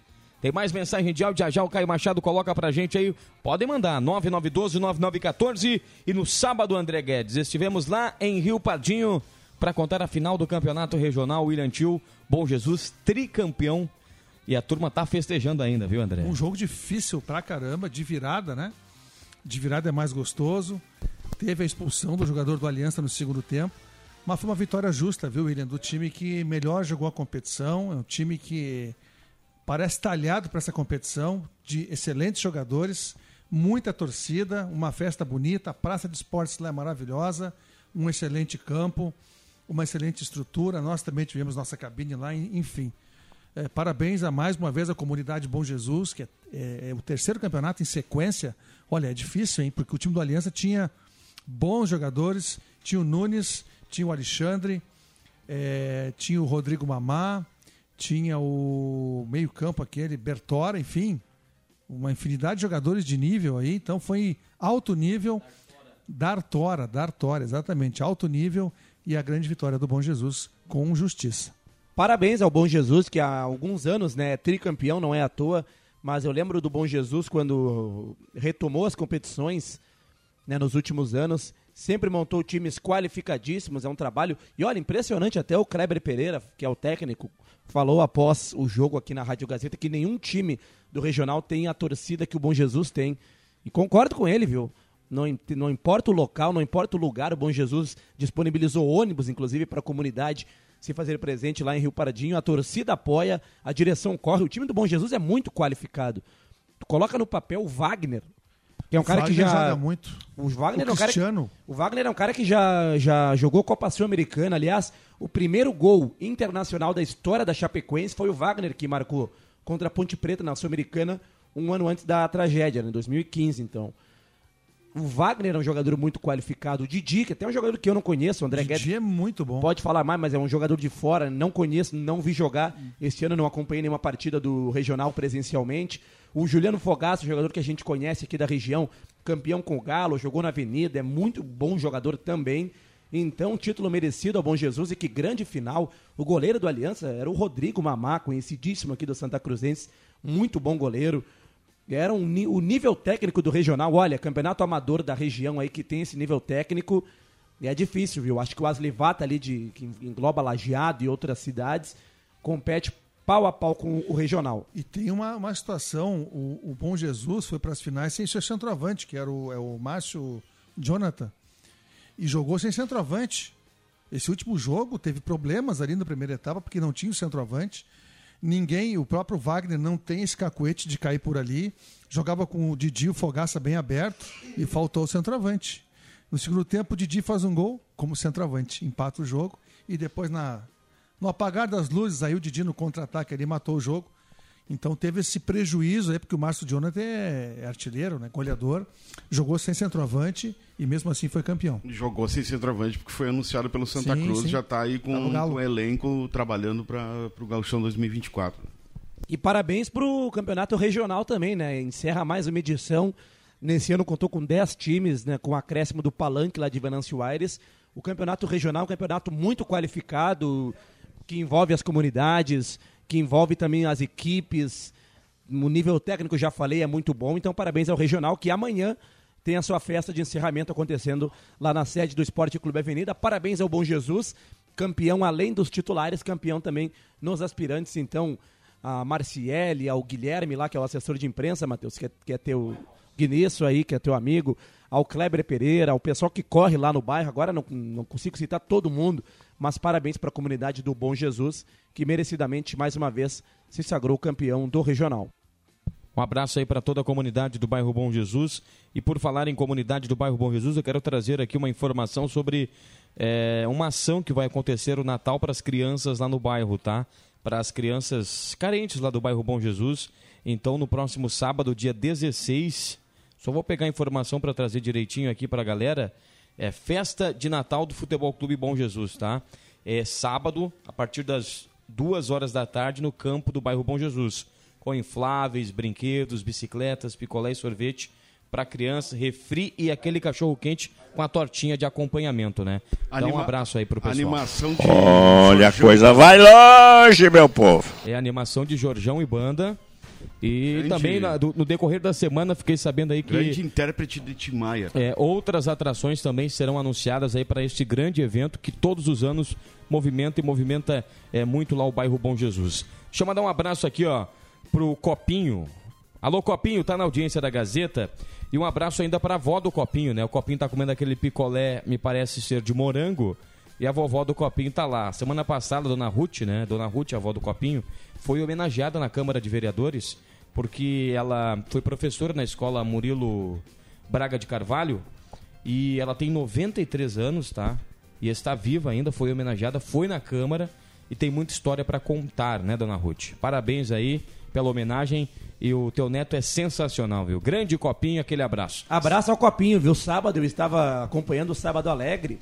Tem mais mensagem de áudio, já já o Caio Machado coloca pra gente aí. Podem mandar, 9912-9914. E no sábado, André Guedes, estivemos lá em Rio Pardinho para contar a final do Campeonato Regional William Tio Bom Jesus, tricampeão. E a turma tá festejando ainda, viu, André? Um jogo difícil pra caramba, de virada, né? De virada é mais gostoso. Teve a expulsão do jogador do Aliança no segundo tempo. Mas foi uma vitória justa, viu, William? Do time que melhor jogou a competição. É um time que parece talhado para essa competição, de excelentes jogadores, muita torcida, uma festa bonita. A Praça de Esportes lá é maravilhosa, um excelente campo uma excelente estrutura. Nós também tivemos nossa cabine lá, enfim. É, parabéns a mais uma vez a comunidade Bom Jesus, que é, é, é, o terceiro campeonato em sequência. Olha, é difícil, hein? Porque o time do Aliança tinha bons jogadores, tinha o Nunes, tinha o Alexandre, é, tinha o Rodrigo Mamá, tinha o meio-campo aquele, Bertora, enfim, uma infinidade de jogadores de nível aí. Então foi alto nível. Dar Tora, Dar Tora, exatamente, alto nível e a grande vitória do Bom Jesus com justiça. Parabéns ao Bom Jesus, que há alguns anos né, é tricampeão, não é à toa, mas eu lembro do Bom Jesus quando retomou as competições né, nos últimos anos, sempre montou times qualificadíssimos, é um trabalho. E olha, impressionante, até o Kleber Pereira, que é o técnico, falou após o jogo aqui na Rádio Gazeta que nenhum time do regional tem a torcida que o Bom Jesus tem. E concordo com ele, viu? Não, não importa o local, não importa o lugar, o Bom Jesus disponibilizou ônibus, inclusive, para a comunidade se fazer presente lá em Rio Paradinho. A torcida apoia, a direção corre. O time do Bom Jesus é muito qualificado. Tu coloca no papel o Wagner, que é um cara que Wagner já. joga muito. O Wagner O é um cara que, o Wagner é um cara que já, já jogou Copa Sul-Americana. Aliás, o primeiro gol internacional da história da Chapecoense foi o Wagner que marcou contra a Ponte Preta na Sul-Americana um ano antes da tragédia, né, em 2015, então. O Wagner é um jogador muito qualificado. O Didi, que até é um jogador que eu não conheço, o André Didi Guedes. é muito bom. Pode falar mais, mas é um jogador de fora, não conheço, não vi jogar. Este ano não acompanhei nenhuma partida do regional presencialmente. O Juliano Fogaça, jogador que a gente conhece aqui da região, campeão com o Galo, jogou na Avenida, é muito bom jogador também. Então, título merecido ao Bom Jesus e que grande final. O goleiro do Aliança era o Rodrigo Mamá, conhecidíssimo aqui do Santa Cruzense, muito bom goleiro. Era um, o nível técnico do regional. Olha, campeonato amador da região aí que tem esse nível técnico é difícil, viu? Acho que o Aslivata ali, de, que engloba Lajeado e outras cidades, compete pau a pau com o regional. E tem uma, uma situação, o, o Bom Jesus foi para as finais sem seu centroavante, que era o, é o Márcio Jonathan, e jogou sem centroavante. Esse último jogo teve problemas ali na primeira etapa, porque não tinha o centroavante. Ninguém, o próprio Wagner não tem esse cacuete de cair por ali. Jogava com o Didi, o Fogaça bem aberto, e faltou o centroavante. No segundo tempo, o Didi faz um gol como centroavante, empata o jogo, e depois na, no apagar das luzes, aí o Didi no contra-ataque ali matou o jogo. Então teve esse prejuízo aí, porque o Márcio Jonathan é artilheiro, né, goleador, jogou sem centroavante e mesmo assim foi campeão. Jogou sem centroavante porque foi anunciado pelo Santa Sim, Cruz, sim. já está aí com, Tá com o elenco trabalhando para o Gauchão 2024. E parabéns pro campeonato regional também, né? Encerra mais uma edição. Nesse ano contou com 10 times, né? Com o acréscimo do Palanque lá de Venâncio Aires. O campeonato regional é um campeonato muito qualificado, que envolve as comunidades, que envolve também as equipes. O nível técnico, já falei, é muito bom. Então, parabéns ao regional, que amanhã tem a sua festa de encerramento acontecendo lá na sede do Esporte Clube Avenida. Parabéns ao Bom Jesus, campeão além dos titulares, campeão também nos aspirantes. Então, a Marciele, ao Guilherme lá, que é o assessor de imprensa, Matheus, que é, que é teu aí, que é teu amigo, ao Kleber Pereira, ao pessoal que corre lá no bairro. Agora não, não consigo citar todo mundo, mas parabéns para a comunidade do Bom Jesus, que merecidamente, mais uma vez, se sagrou campeão do regional. Um abraço aí para toda a comunidade do bairro Bom Jesus. E por falar em comunidade do bairro Bom Jesus, eu quero trazer aqui uma informação sobre é, uma ação que vai acontecer o Natal para as crianças lá no bairro, tá? Para as crianças carentes lá do bairro Bom Jesus. Então, no próximo sábado, dia 16, só vou pegar a informação para trazer direitinho aqui para a galera. É festa de Natal do Futebol Clube Bom Jesus, tá? É sábado, a partir das duas horas da tarde, no campo do bairro Bom Jesus com infláveis, brinquedos, bicicletas, picolé e sorvete para criança, refri e aquele cachorro quente com a tortinha de acompanhamento, né? Então um Anima- abraço aí pro pessoal. Animação de Olha, a coisa vai longe, meu povo. É a animação de Jorjão e banda. E Grande- também na- do- no decorrer da semana fiquei sabendo aí que Grande intérprete de Tim Maia. É, outras atrações também serão anunciadas aí para este grande evento que todos os anos movimenta e movimenta é, muito lá o bairro Bom Jesus. Deixa eu mandar um abraço aqui, ó, pro Copinho. Alô, Copinho, tá na audiência da Gazeta. E um abraço ainda para a avó do Copinho, né? O Copinho tá comendo aquele picolé, me parece ser de morango. E a vovó do Copinho tá lá. Semana passada, Dona Ruth, né? Dona Ruth, a avó do Copinho, foi homenageada na Câmara de Vereadores porque ela foi professora na escola Murilo Braga de Carvalho e ela tem 93 anos, tá? E está viva ainda, foi homenageada, foi na Câmara e tem muita história para contar, né, Dona Ruth? Parabéns aí pela homenagem e o teu neto é sensacional, viu? Grande copinho, aquele abraço. Abraço ao Copinho, viu? Sábado eu estava acompanhando o Sábado Alegre.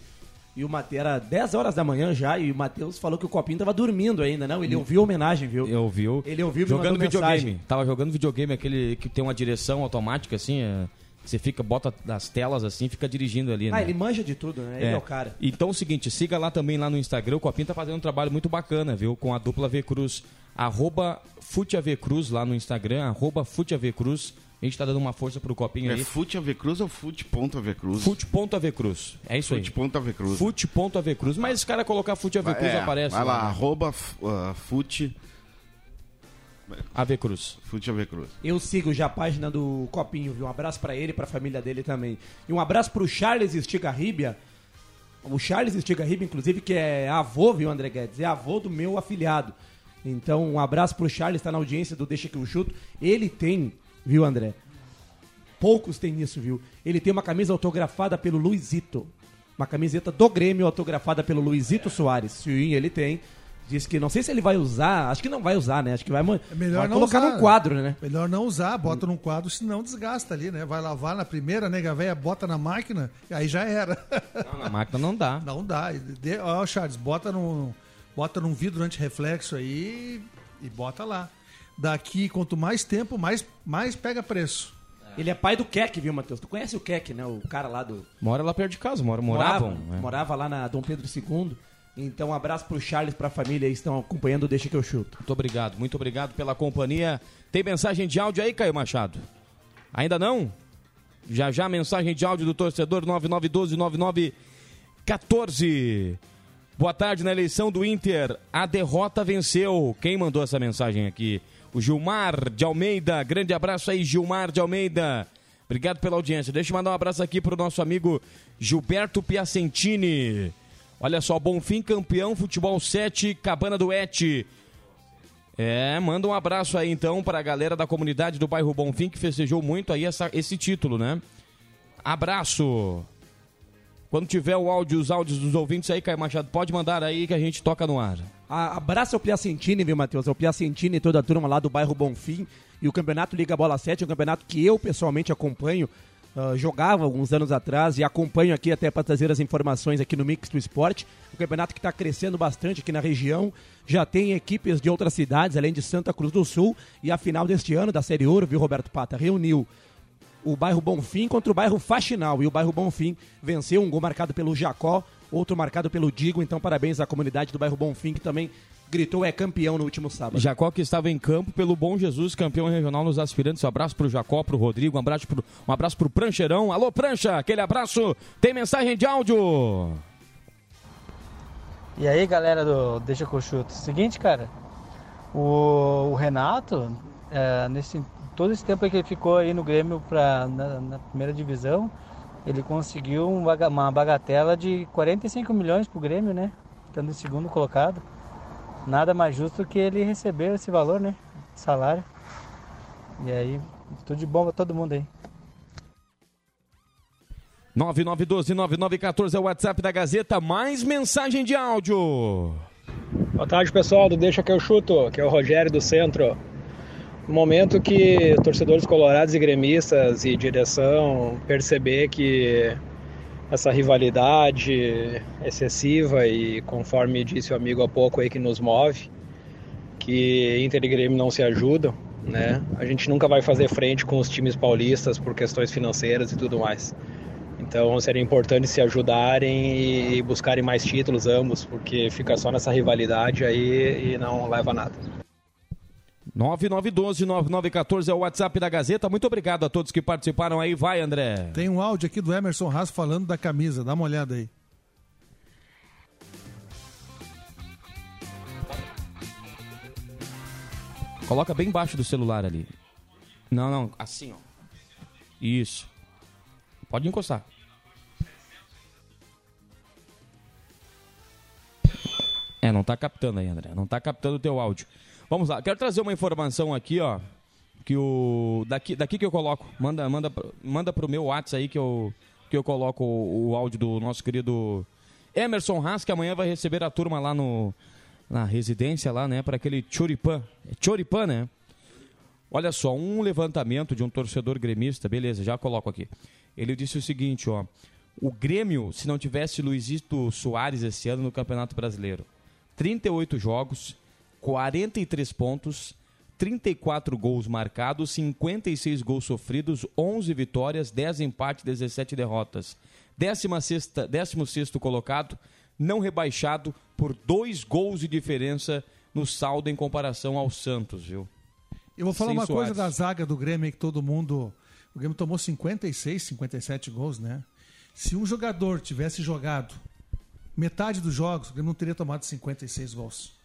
E o Matheus era 10 horas da manhã já, e o Matheus falou que o Copinho estava dormindo ainda, não? Ele ouviu a homenagem, viu? Eu ouviu. Ele ouviu jogando videogame. mensagem. Tava jogando videogame, aquele que tem uma direção automática assim, é, Você fica, bota das telas assim, fica dirigindo ali, Ah, né? ele manja de tudo, né? Ele é o cara. Então é o seguinte, siga lá também lá no Instagram. O Copinho tá fazendo um trabalho muito bacana, viu? Com a dupla V Cruz. Arroba FuteAV Cruz lá no Instagram, arroba FuteAV Cruz. A gente tá dando uma força pro Copinho É aí. Fute AV Cruz ou Fute.AV Cruz? Fute.AV Cruz. É isso aí. Fute.AV Cruz. Fute.AV Cruz. Mas se o cara colocar Fute AV Cruz, É, aparece. Vai lá, né? arroba uh, Fute. AV Cruz. Fute AV Cruz. Eu sigo já a página do Copinho, viu? Um abraço pra ele e pra família dele também. E um abraço pro Charles Estigarribia. O Charles Estigarribia, inclusive, que é avô, viu, André Guedes? É avô do meu afiliado. Então, um abraço pro Charles, tá na audiência do Deixa que eu chuto. Ele tem, viu, André? Poucos têm isso, viu? Ele tem uma camisa autografada pelo Luizito. Uma camiseta do Grêmio autografada pelo Luizito Soares. Sim, ele tem. Diz que não sei se ele vai usar, acho que não vai usar, né? Acho que vai, É melhor vai não colocar usar, num quadro, né? Melhor não usar, bota num quadro, senão desgasta ali, né? Vai lavar na primeira, nega véia, bota na máquina, e aí já era. Não, na máquina não dá. Não dá. Ó, Charles, bota num, bota num vidro antirreflexo aí e bota lá. Daqui, quanto mais tempo, mais, mais pega preço. Ele é pai do Keck, viu, Matheus? Tu conhece o Keck, né? O cara lá do. Mora lá perto de casa, mora, moravam. Morava, né? morava lá na Dom Pedro II. Então, um abraço pro Charles, pra família aí que estão acompanhando Deixa que eu chuto. Muito obrigado, muito obrigado pela companhia. Tem mensagem de áudio aí, Caio Machado? Ainda não? Já já mensagem de áudio do torcedor 99129914. Boa tarde na eleição do Inter. A derrota venceu. Quem mandou essa mensagem aqui? O Gilmar de Almeida. Grande abraço aí, Gilmar de Almeida. Obrigado pela audiência. Deixa eu mandar um abraço aqui pro nosso amigo Gilberto Piacentini. Olha só, Bonfim campeão, futebol 7, Cabana do Et. É, manda um abraço aí então para a galera da comunidade do bairro Bonfim que festejou muito aí essa- esse título, né? Abraço. Quando tiver o áudio, os áudios dos ouvintes aí, Caio Machado, pode mandar aí que a gente toca no ar. A- abraço ao Piacentini, viu, Matheus? Ao Piacentini e toda a turma lá do bairro Bonfim. E o campeonato Liga Bola 7 é um campeonato que eu pessoalmente acompanho. ah, jogava alguns anos atrás e acompanho aqui até para trazer as informações aqui no Mix do Esporte. Um campeonato que está crescendo bastante aqui na região. Já tem equipes de outras cidades, além de Santa Cruz do Sul. E a final deste ano da Série Ouro, viu, Roberto Pata? Reuniu o bairro Bonfim contra o bairro Faxinal. E o bairro Bonfim venceu um gol marcado pelo Jacó, outro marcado pelo Digo. Então, parabéns à comunidade do bairro Bonfim, que também gritou é campeão no último sábado. Jacó que estava em campo pelo Bom Jesus, campeão regional nos aspirantes. Um abraço pro Jacó, pro Rodrigo, um abraço pro, um abraço pro Prancheirão. Alô, Prancha, aquele abraço. Tem mensagem de áudio. E aí, galera do Deixa que eu chuto. Seguinte, cara, o, o Renato, é, nesse, todo esse tempo que ele ficou aí no Grêmio pra, na, na primeira divisão, ele conseguiu um uma bagatela de 45 milhões pro Grêmio, né? Estando em segundo colocado. Nada mais justo que ele receber esse valor, né? de Salário. E aí, tudo de bom pra todo mundo aí. 9912-9914 é o WhatsApp da Gazeta. Mais mensagem de áudio. Boa tarde, pessoal do Deixa que eu chuto, que é o Rogério do Centro. Momento que torcedores colorados e gremistas e direção perceber que essa rivalidade excessiva e conforme disse o amigo há pouco aí que nos move, que Inter e Grêmio não se ajudam, né? A gente nunca vai fazer frente com os times paulistas por questões financeiras e tudo mais. Então seria importante se ajudarem e buscarem mais títulos ambos, porque fica só nessa rivalidade aí e não leva a nada. 9912-9914 é o WhatsApp da Gazeta. Muito obrigado a todos que participaram aí. Vai, André. Tem um áudio aqui do Emerson Haas falando da camisa, dá uma olhada aí. Coloca bem embaixo do celular ali. Não, não, assim, ó. Isso. Pode encostar. É, não tá captando aí, André. Não tá captando o teu áudio. Vamos lá. Quero trazer uma informação aqui, ó. Que o. Daqui, daqui que eu coloco. Manda, manda, manda pro meu WhatsApp aí que eu, que eu coloco o, o áudio do nosso querido Emerson Haas, que amanhã vai receber a turma lá no. Na residência lá, né? Para aquele choripan. É choripan, né? Olha só, um levantamento de um torcedor gremista, beleza, já coloco aqui. Ele disse o seguinte, ó. O Grêmio, se não tivesse Luizito Soares esse ano no Campeonato Brasileiro, 38 jogos, 43 pontos, 34 gols marcados, 56 gols sofridos, 11 vitórias, 10 empates, 17 derrotas. 16 sexto colocado, não rebaixado por dois gols de diferença no saldo em comparação ao Santos, viu? Eu vou falar Sem uma coisa Soares. da zaga do Grêmio que todo mundo. O Grêmio tomou 56, 57 gols, né? Se um jogador tivesse jogado metade dos jogos, o Grêmio não teria tomado 56 gols.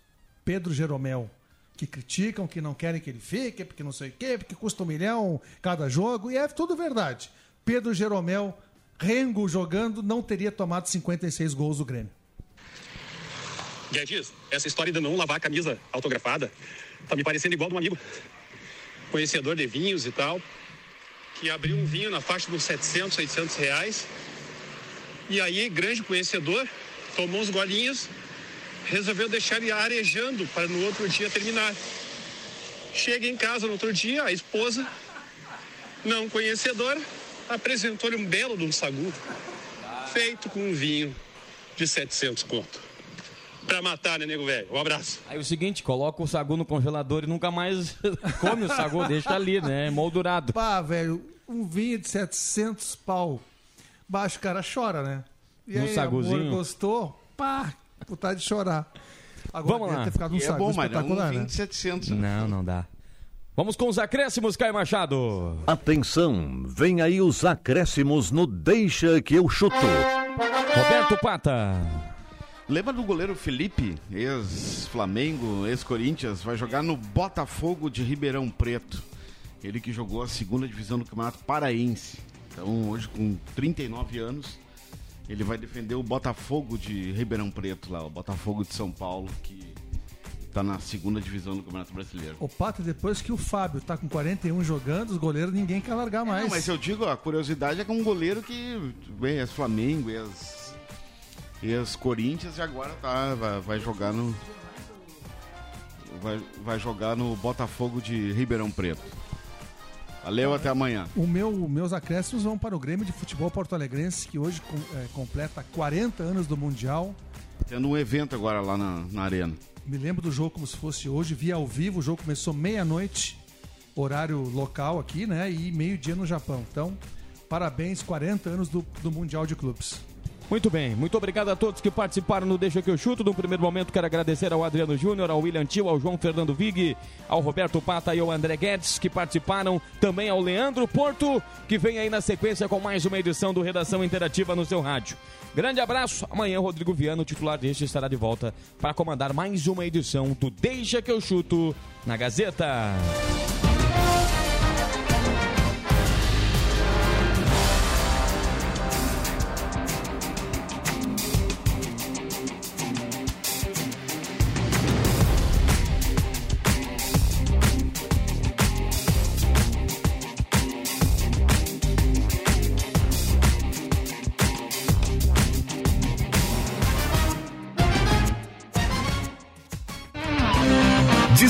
Pedro Jeromel, que criticam, que não querem que ele fique, porque não sei o quê, porque custa um milhão cada jogo, e é tudo verdade. Pedro Jeromel, Rengo jogando, não teria tomado 56 gols do Grêmio. Guedes, essa história de não lavar a camisa autografada tá me parecendo igual de um amigo conhecedor de vinhos e tal, que abriu um vinho na faixa dos 700, 800 reais. E aí, grande conhecedor, tomou uns golinhos, resolveu deixar ele arejando para no outro dia terminar. Chega em casa no outro dia, a esposa, não conhecedora, apresentou-lhe um belo de um sagu, feito com um vinho de 700 conto. Pra matar, né, nego velho? Um abraço. Aí o seguinte, coloca o sagu no congelador e nunca mais come o sagu, deixa ali, né? Moldurado. Pá, velho, um vinho de 700 pau. Baixo, o cara chora, né? E No aí, saguzinho? amor, gostou? Pá, vontade de chorar. Agora Vamos lá. ter ficado um E é bom, mas um vinho né? de 700. Não, não dá. Vamos com os acréscimos, Caio Machado. Atenção, vem aí os acréscimos no Deixa que eu chuto. Roberto Pata. Lembra do goleiro Felipe, ex-Flamengo, ex-Corinthians, vai jogar no Botafogo de Ribeirão Preto. Ele que jogou a segunda divisão do Campeonato Paraense. Então, hoje com 39 anos, ele vai defender o Botafogo de Ribeirão Preto lá, o Botafogo de São Paulo, que tá na segunda divisão do Campeonato Brasileiro. O Pato, depois que o Fábio tá com 41 jogando, os goleiros ninguém quer largar mais. Não, mas eu digo, a curiosidade é que é um goleiro que bem, ex-Flamengo, ex- ex-Corinthians e agora tá, vai, vai jogar no. Vai, vai jogar no Botafogo de Ribeirão Preto. Valeu, até amanhã. O meu, meus acréscimos vão para o Grêmio de Futebol Porto Alegrense, que hoje é, completa 40 anos do Mundial. Tendo um evento agora lá na, na arena. Me lembro do jogo como se fosse hoje, vi ao vivo, o jogo começou meia-noite, horário local aqui, né? E meio-dia no Japão. Então, parabéns, 40 anos do, do Mundial de Clubes. Muito bem, muito obrigado a todos que participaram no Deixa que eu chuto. No primeiro momento, quero agradecer ao Adriano Júnior, ao William Tio, ao João Fernando Vig, ao Roberto Pata e ao André Guedes, que participaram. Também ao Leandro Porto, que vem aí na sequência com mais uma edição do Redação Interativa no seu rádio. Grande abraço. Amanhã, Rodrigo Viano, titular deste, estará de volta para comandar mais uma edição do Deixa que eu chuto na Gazeta.